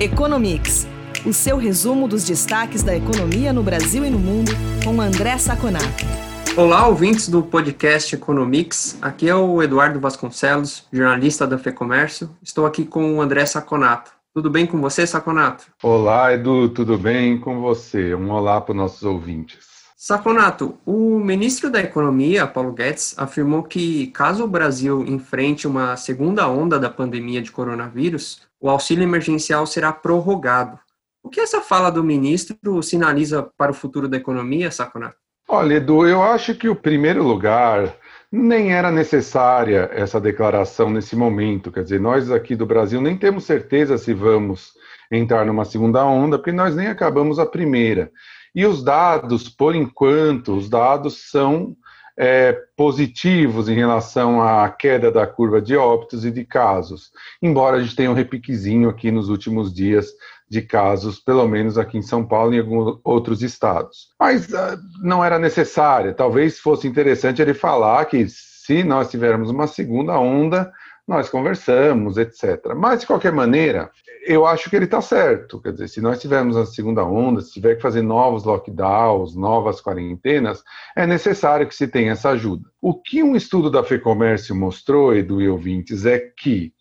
Economics, o seu resumo dos destaques da economia no Brasil e no mundo, com André Saconato. Olá, ouvintes do podcast Economics. Aqui é o Eduardo Vasconcelos, jornalista da FEComércio. Estou aqui com o André Saconato. Tudo bem com você, Saconato? Olá, Edu, tudo bem com você? Um olá para os nossos ouvintes. Saconato, o ministro da Economia, Paulo Guedes, afirmou que caso o Brasil enfrente uma segunda onda da pandemia de coronavírus, o auxílio emergencial será prorrogado. O que essa fala do ministro sinaliza para o futuro da economia, Saconato? Olha, Edu, eu acho que o primeiro lugar nem era necessária essa declaração nesse momento. Quer dizer, nós aqui do Brasil nem temos certeza se vamos entrar numa segunda onda, porque nós nem acabamos a primeira. E os dados, por enquanto, os dados são é, positivos em relação à queda da curva de óbitos e de casos, embora a gente tenha um repiquezinho aqui nos últimos dias de casos, pelo menos aqui em São Paulo e em alguns outros estados. Mas uh, não era necessário, talvez fosse interessante ele falar que se nós tivermos uma segunda onda, nós conversamos, etc. Mas, de qualquer maneira, eu acho que ele está certo. Quer dizer, se nós tivermos a segunda onda, se tiver que fazer novos lockdowns, novas quarentenas, é necessário que se tenha essa ajuda. O que um estudo da FEComércio mostrou, Edu e ouvintes, é que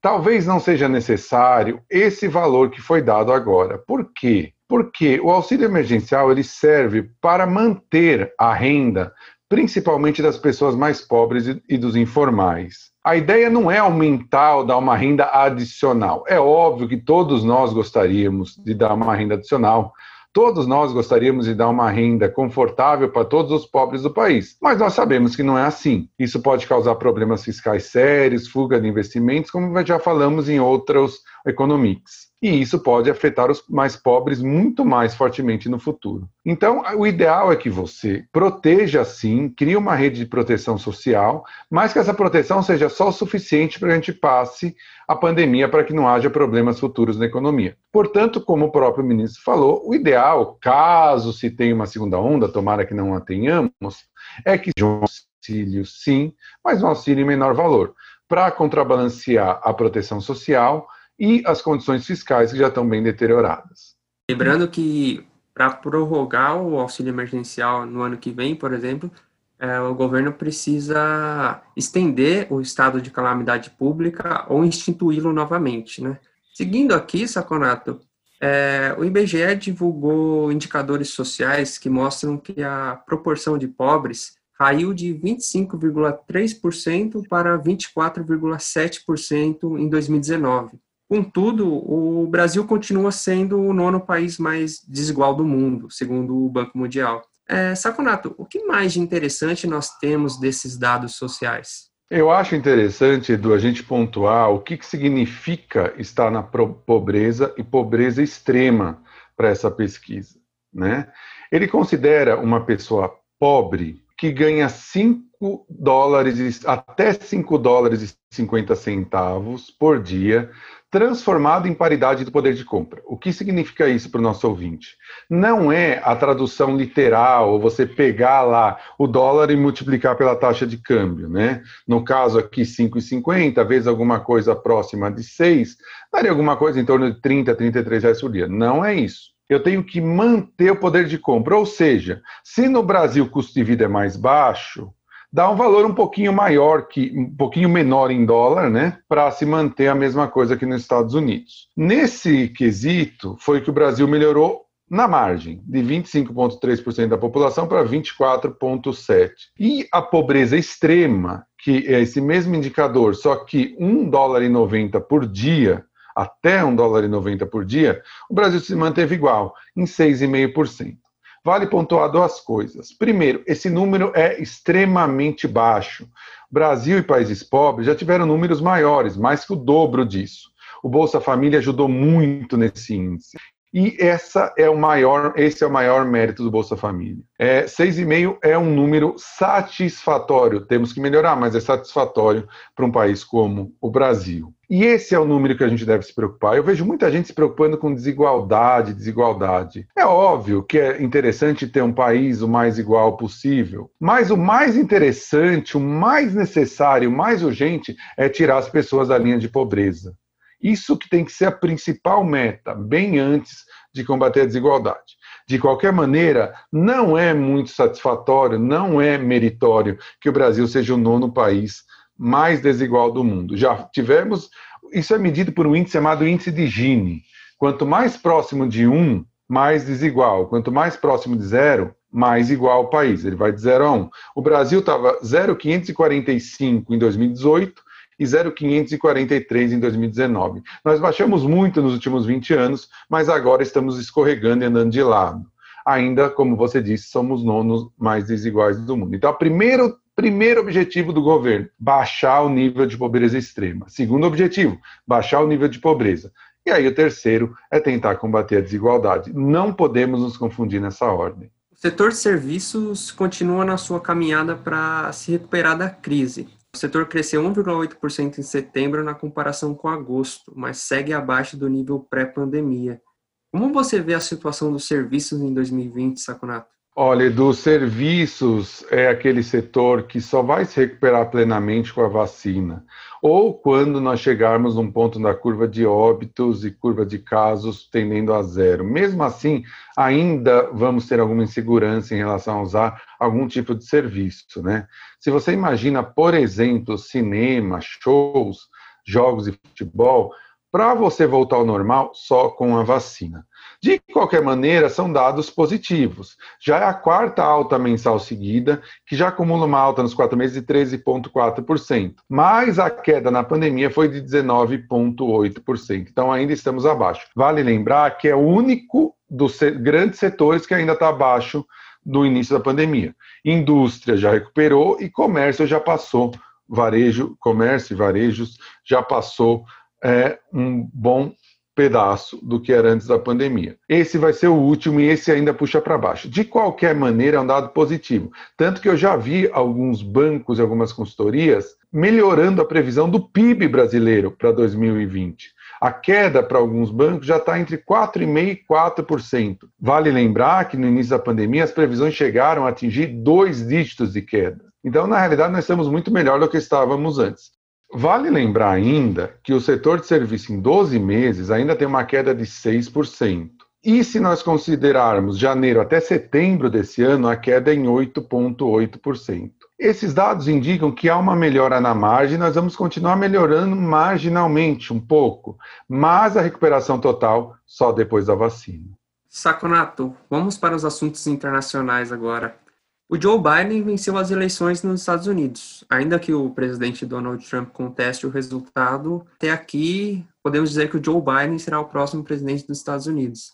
talvez não seja necessário esse valor que foi dado agora. Por quê? Porque o auxílio emergencial ele serve para manter a renda, principalmente das pessoas mais pobres e dos informais. A ideia não é aumentar ou dar uma renda adicional. É óbvio que todos nós gostaríamos de dar uma renda adicional. Todos nós gostaríamos de dar uma renda confortável para todos os pobres do país, mas nós sabemos que não é assim. Isso pode causar problemas fiscais sérios, fuga de investimentos, como já falamos em outros economics e isso pode afetar os mais pobres muito mais fortemente no futuro. Então, o ideal é que você proteja sim, crie uma rede de proteção social, mas que essa proteção seja só o suficiente para a gente passe a pandemia para que não haja problemas futuros na economia. Portanto, como o próprio ministro falou, o ideal, caso se tenha uma segunda onda, tomara que não a tenhamos, é que um auxílio sim, mas um auxílio em menor valor, para contrabalancear a proteção social e as condições fiscais que já estão bem deterioradas. Lembrando que para prorrogar o auxílio emergencial no ano que vem, por exemplo, é, o governo precisa estender o estado de calamidade pública ou instituí-lo novamente, né? Seguindo aqui, Saconato, é, o IBGE divulgou indicadores sociais que mostram que a proporção de pobres caiu de 25,3% para 24,7% em 2019. Contudo, o Brasil continua sendo o nono país mais desigual do mundo, segundo o Banco Mundial. É, Saconato, o que mais de interessante nós temos desses dados sociais? Eu acho interessante, Edu, a gente pontuar o que, que significa estar na pobreza e pobreza extrema para essa pesquisa. Né? Ele considera uma pessoa pobre que ganha 5 dólares, até 5 dólares e 50 centavos por dia, transformado em paridade do poder de compra. O que significa isso para o nosso ouvinte? Não é a tradução literal, você pegar lá o dólar e multiplicar pela taxa de câmbio, né? No caso aqui, 5,50, vezes alguma coisa próxima de 6, daria alguma coisa em torno de 30, 33 reais por dia. Não é isso. Eu tenho que manter o poder de compra, ou seja, se no Brasil o custo de vida é mais baixo, dá um valor um pouquinho maior, que um pouquinho menor em dólar, né, para se manter a mesma coisa que nos Estados Unidos. Nesse quesito, foi que o Brasil melhorou na margem, de 25,3% da população para 24,7%. E a pobreza extrema, que é esse mesmo indicador, só que 1 dólar e 90 por dia, até 1 dólar e 90 por dia, o Brasil se manteve igual, em 6,5%. Vale pontuar duas coisas. Primeiro, esse número é extremamente baixo. Brasil e países pobres já tiveram números maiores, mais que o dobro disso. O Bolsa Família ajudou muito nesse índice. E essa é o maior, esse é o maior mérito do Bolsa Família. É, 6,5 é um número satisfatório. Temos que melhorar, mas é satisfatório para um país como o Brasil. E esse é o número que a gente deve se preocupar. Eu vejo muita gente se preocupando com desigualdade, desigualdade. É óbvio que é interessante ter um país o mais igual possível, mas o mais interessante, o mais necessário, o mais urgente é tirar as pessoas da linha de pobreza. Isso que tem que ser a principal meta, bem antes de combater a desigualdade. De qualquer maneira, não é muito satisfatório, não é meritório que o Brasil seja o nono país mais desigual do mundo. Já tivemos, isso é medido por um índice chamado índice de Gini. Quanto mais próximo de um, mais desigual. Quanto mais próximo de zero, mais igual o país. Ele vai de 0 a 1. Um. O Brasil estava 0,545 em 2018 e 0,543 em 2019. Nós baixamos muito nos últimos 20 anos, mas agora estamos escorregando e andando de lado. Ainda, como você disse, somos nonos mais desiguais do mundo. Então, primeiro, primeiro objetivo do governo, baixar o nível de pobreza extrema. Segundo objetivo, baixar o nível de pobreza. E aí o terceiro é tentar combater a desigualdade. Não podemos nos confundir nessa ordem. O setor de serviços continua na sua caminhada para se recuperar da crise. O setor cresceu 1,8% em setembro na comparação com agosto, mas segue abaixo do nível pré-pandemia. Como você vê a situação dos serviços em 2020, Saconato? Olha, dos serviços é aquele setor que só vai se recuperar plenamente com a vacina, ou quando nós chegarmos num ponto da curva de óbitos e curva de casos tendendo a zero. Mesmo assim, ainda vamos ter alguma insegurança em relação a usar algum tipo de serviço, né? Se você imagina, por exemplo, cinema, shows, jogos de futebol, para você voltar ao normal só com a vacina. De qualquer maneira, são dados positivos. Já é a quarta alta mensal seguida, que já acumula uma alta nos quatro meses de 13,4%. Mas a queda na pandemia foi de 19,8%. Então ainda estamos abaixo. Vale lembrar que é o único dos grandes setores que ainda está abaixo do início da pandemia. Indústria já recuperou e comércio já passou. Varejo, comércio e varejos já passou é, um bom pedaço do que era antes da pandemia. Esse vai ser o último e esse ainda puxa para baixo. De qualquer maneira, é um dado positivo. Tanto que eu já vi alguns bancos e algumas consultorias melhorando a previsão do PIB brasileiro para 2020. A queda para alguns bancos já está entre 4,5% e 4%. Vale lembrar que no início da pandemia as previsões chegaram a atingir dois dígitos de queda. Então, na realidade, nós estamos muito melhor do que estávamos antes. Vale lembrar ainda que o setor de serviço em 12 meses ainda tem uma queda de 6%. E se nós considerarmos janeiro até setembro desse ano, a queda é em 8,8%. Esses dados indicam que há uma melhora na margem, nós vamos continuar melhorando marginalmente um pouco, mas a recuperação total só depois da vacina. Saconato, vamos para os assuntos internacionais agora. O Joe Biden venceu as eleições nos Estados Unidos. Ainda que o presidente Donald Trump conteste o resultado, até aqui podemos dizer que o Joe Biden será o próximo presidente dos Estados Unidos.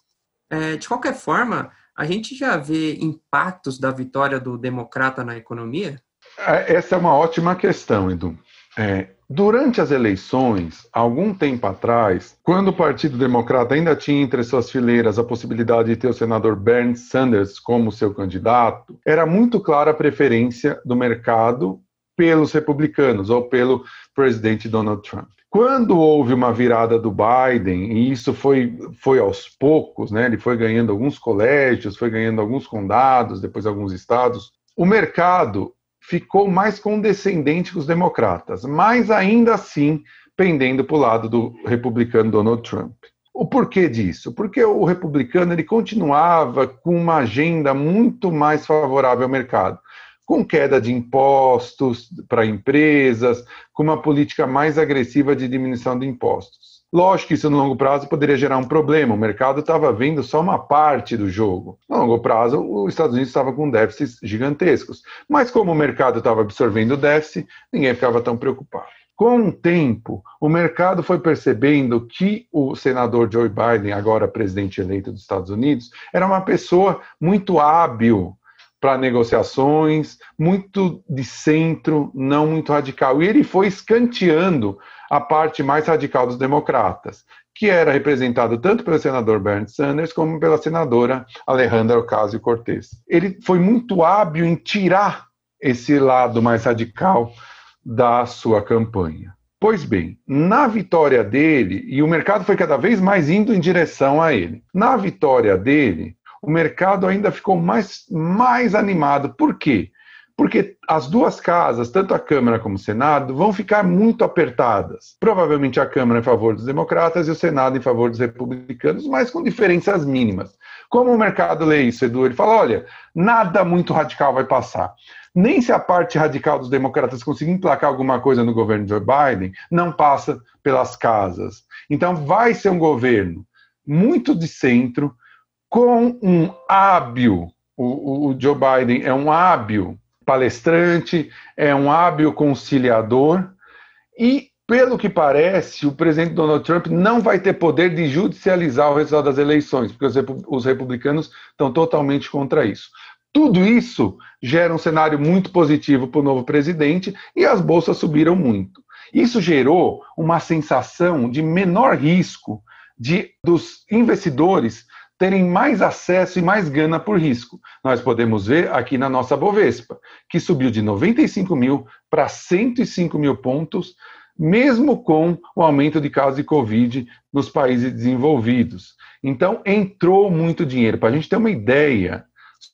É, de qualquer forma, a gente já vê impactos da vitória do democrata na economia? É, essa é uma ótima questão, Edu. É, durante as eleições, algum tempo atrás, quando o Partido Democrata ainda tinha entre suas fileiras a possibilidade de ter o senador Bernie Sanders como seu candidato, era muito clara a preferência do mercado pelos republicanos ou pelo presidente Donald Trump. Quando houve uma virada do Biden, e isso foi, foi aos poucos, né, ele foi ganhando alguns colégios, foi ganhando alguns condados, depois alguns estados, o mercado ficou mais condescendente com os democratas, mas ainda assim pendendo para o lado do republicano Donald Trump. O porquê disso? Porque o republicano ele continuava com uma agenda muito mais favorável ao mercado, com queda de impostos para empresas, com uma política mais agressiva de diminuição de impostos. Lógico que isso no longo prazo poderia gerar um problema. O mercado estava vendo só uma parte do jogo. No longo prazo, os Estados Unidos estava com déficits gigantescos. Mas como o mercado estava absorvendo déficit, ninguém ficava tão preocupado. Com o tempo, o mercado foi percebendo que o senador Joe Biden, agora presidente eleito dos Estados Unidos, era uma pessoa muito hábil para negociações, muito de centro, não muito radical. E ele foi escanteando a parte mais radical dos democratas, que era representado tanto pelo senador Bernie Sanders como pela senadora Alejandra Ocasio-Cortez. Ele foi muito hábil em tirar esse lado mais radical da sua campanha. Pois bem, na vitória dele, e o mercado foi cada vez mais indo em direção a ele, na vitória dele, o mercado ainda ficou mais, mais animado. Por quê? porque as duas casas, tanto a Câmara como o Senado, vão ficar muito apertadas. Provavelmente a Câmara em favor dos democratas e o Senado em favor dos republicanos, mas com diferenças mínimas. Como o mercado lê isso, Edu? Ele fala: olha, nada muito radical vai passar. Nem se a parte radical dos democratas conseguir emplacar alguma coisa no governo de Joe Biden, não passa pelas casas. Então, vai ser um governo muito de centro, com um hábil, o, o Joe Biden é um hábil palestrante, é um hábil conciliador e, pelo que parece, o presidente Donald Trump não vai ter poder de judicializar o resultado das eleições, porque os republicanos estão totalmente contra isso. Tudo isso gera um cenário muito positivo para o novo presidente e as bolsas subiram muito. Isso gerou uma sensação de menor risco de dos investidores terem mais acesso e mais gana por risco. Nós podemos ver aqui na nossa Bovespa, que subiu de 95 mil para 105 mil pontos, mesmo com o aumento de casos de Covid nos países desenvolvidos. Então, entrou muito dinheiro. Para a gente ter uma ideia,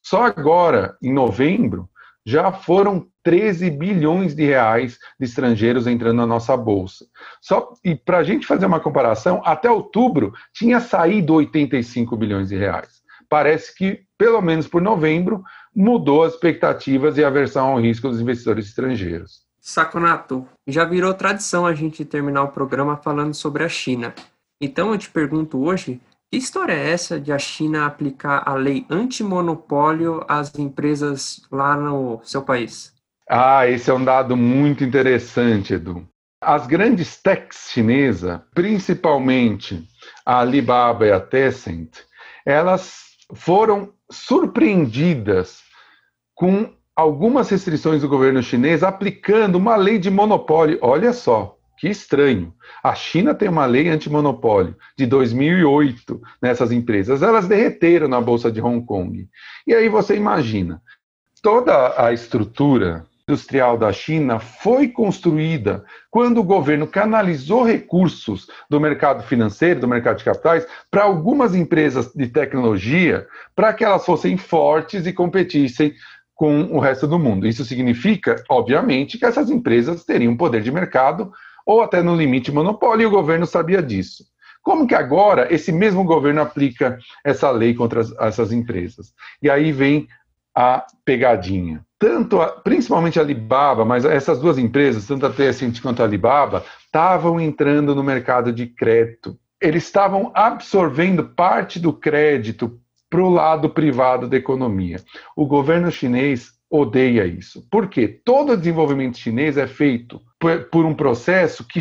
só agora, em novembro, já foram 13 bilhões de reais de estrangeiros entrando na nossa bolsa. Só e para a gente fazer uma comparação, até outubro tinha saído 85 bilhões de reais. Parece que, pelo menos por novembro, mudou as expectativas e a aversão ao risco dos investidores estrangeiros. Saconato, já virou tradição a gente terminar o programa falando sobre a China. Então eu te pergunto hoje que história é essa de a China aplicar a lei antimonopólio às empresas lá no seu país? Ah, esse é um dado muito interessante, Edu. As grandes techs chinesas, principalmente a Alibaba e a Tencent, elas foram surpreendidas com algumas restrições do governo chinês aplicando uma lei de monopólio. Olha só, que estranho. A China tem uma lei antimonopólio de 2008 nessas empresas. Elas derreteram na Bolsa de Hong Kong. E aí você imagina, toda a estrutura industrial da China foi construída quando o governo canalizou recursos do mercado financeiro, do mercado de capitais, para algumas empresas de tecnologia, para que elas fossem fortes e competissem com o resto do mundo. Isso significa, obviamente, que essas empresas teriam poder de mercado ou até no limite monopólio, e o governo sabia disso. Como que agora esse mesmo governo aplica essa lei contra as, essas empresas? E aí vem a pegadinha. Tanto, a, principalmente a Alibaba, mas essas duas empresas, tanto a Tencent quanto a Alibaba, estavam entrando no mercado de crédito. Eles estavam absorvendo parte do crédito para o lado privado da economia. O governo chinês odeia isso. Por quê? Todo desenvolvimento chinês é feito por, por um processo que,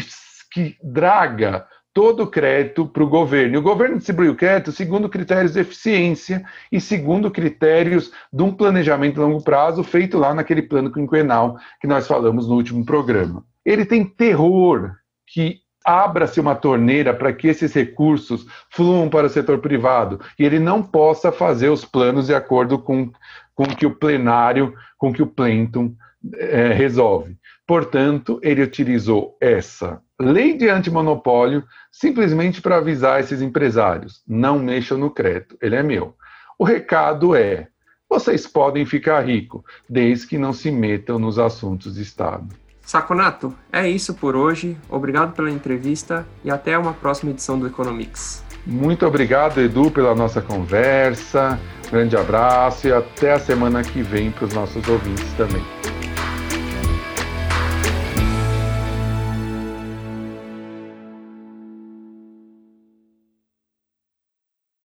que draga todo o crédito para o governo. E o governo distribui o crédito segundo critérios de eficiência e segundo critérios de um planejamento a longo prazo feito lá naquele plano quinquenal que nós falamos no último programa. Ele tem terror que abra-se uma torneira para que esses recursos fluam para o setor privado e ele não possa fazer os planos de acordo com, com que o plenário, com que o plentum é, resolve. Portanto, ele utilizou essa lei de antimonopólio simplesmente para avisar esses empresários: não mexam no crédito, ele é meu. O recado é: vocês podem ficar ricos, desde que não se metam nos assuntos de Estado. Saconato, é isso por hoje. Obrigado pela entrevista e até uma próxima edição do Economics. Muito obrigado, Edu, pela nossa conversa. Grande abraço e até a semana que vem para os nossos ouvintes também.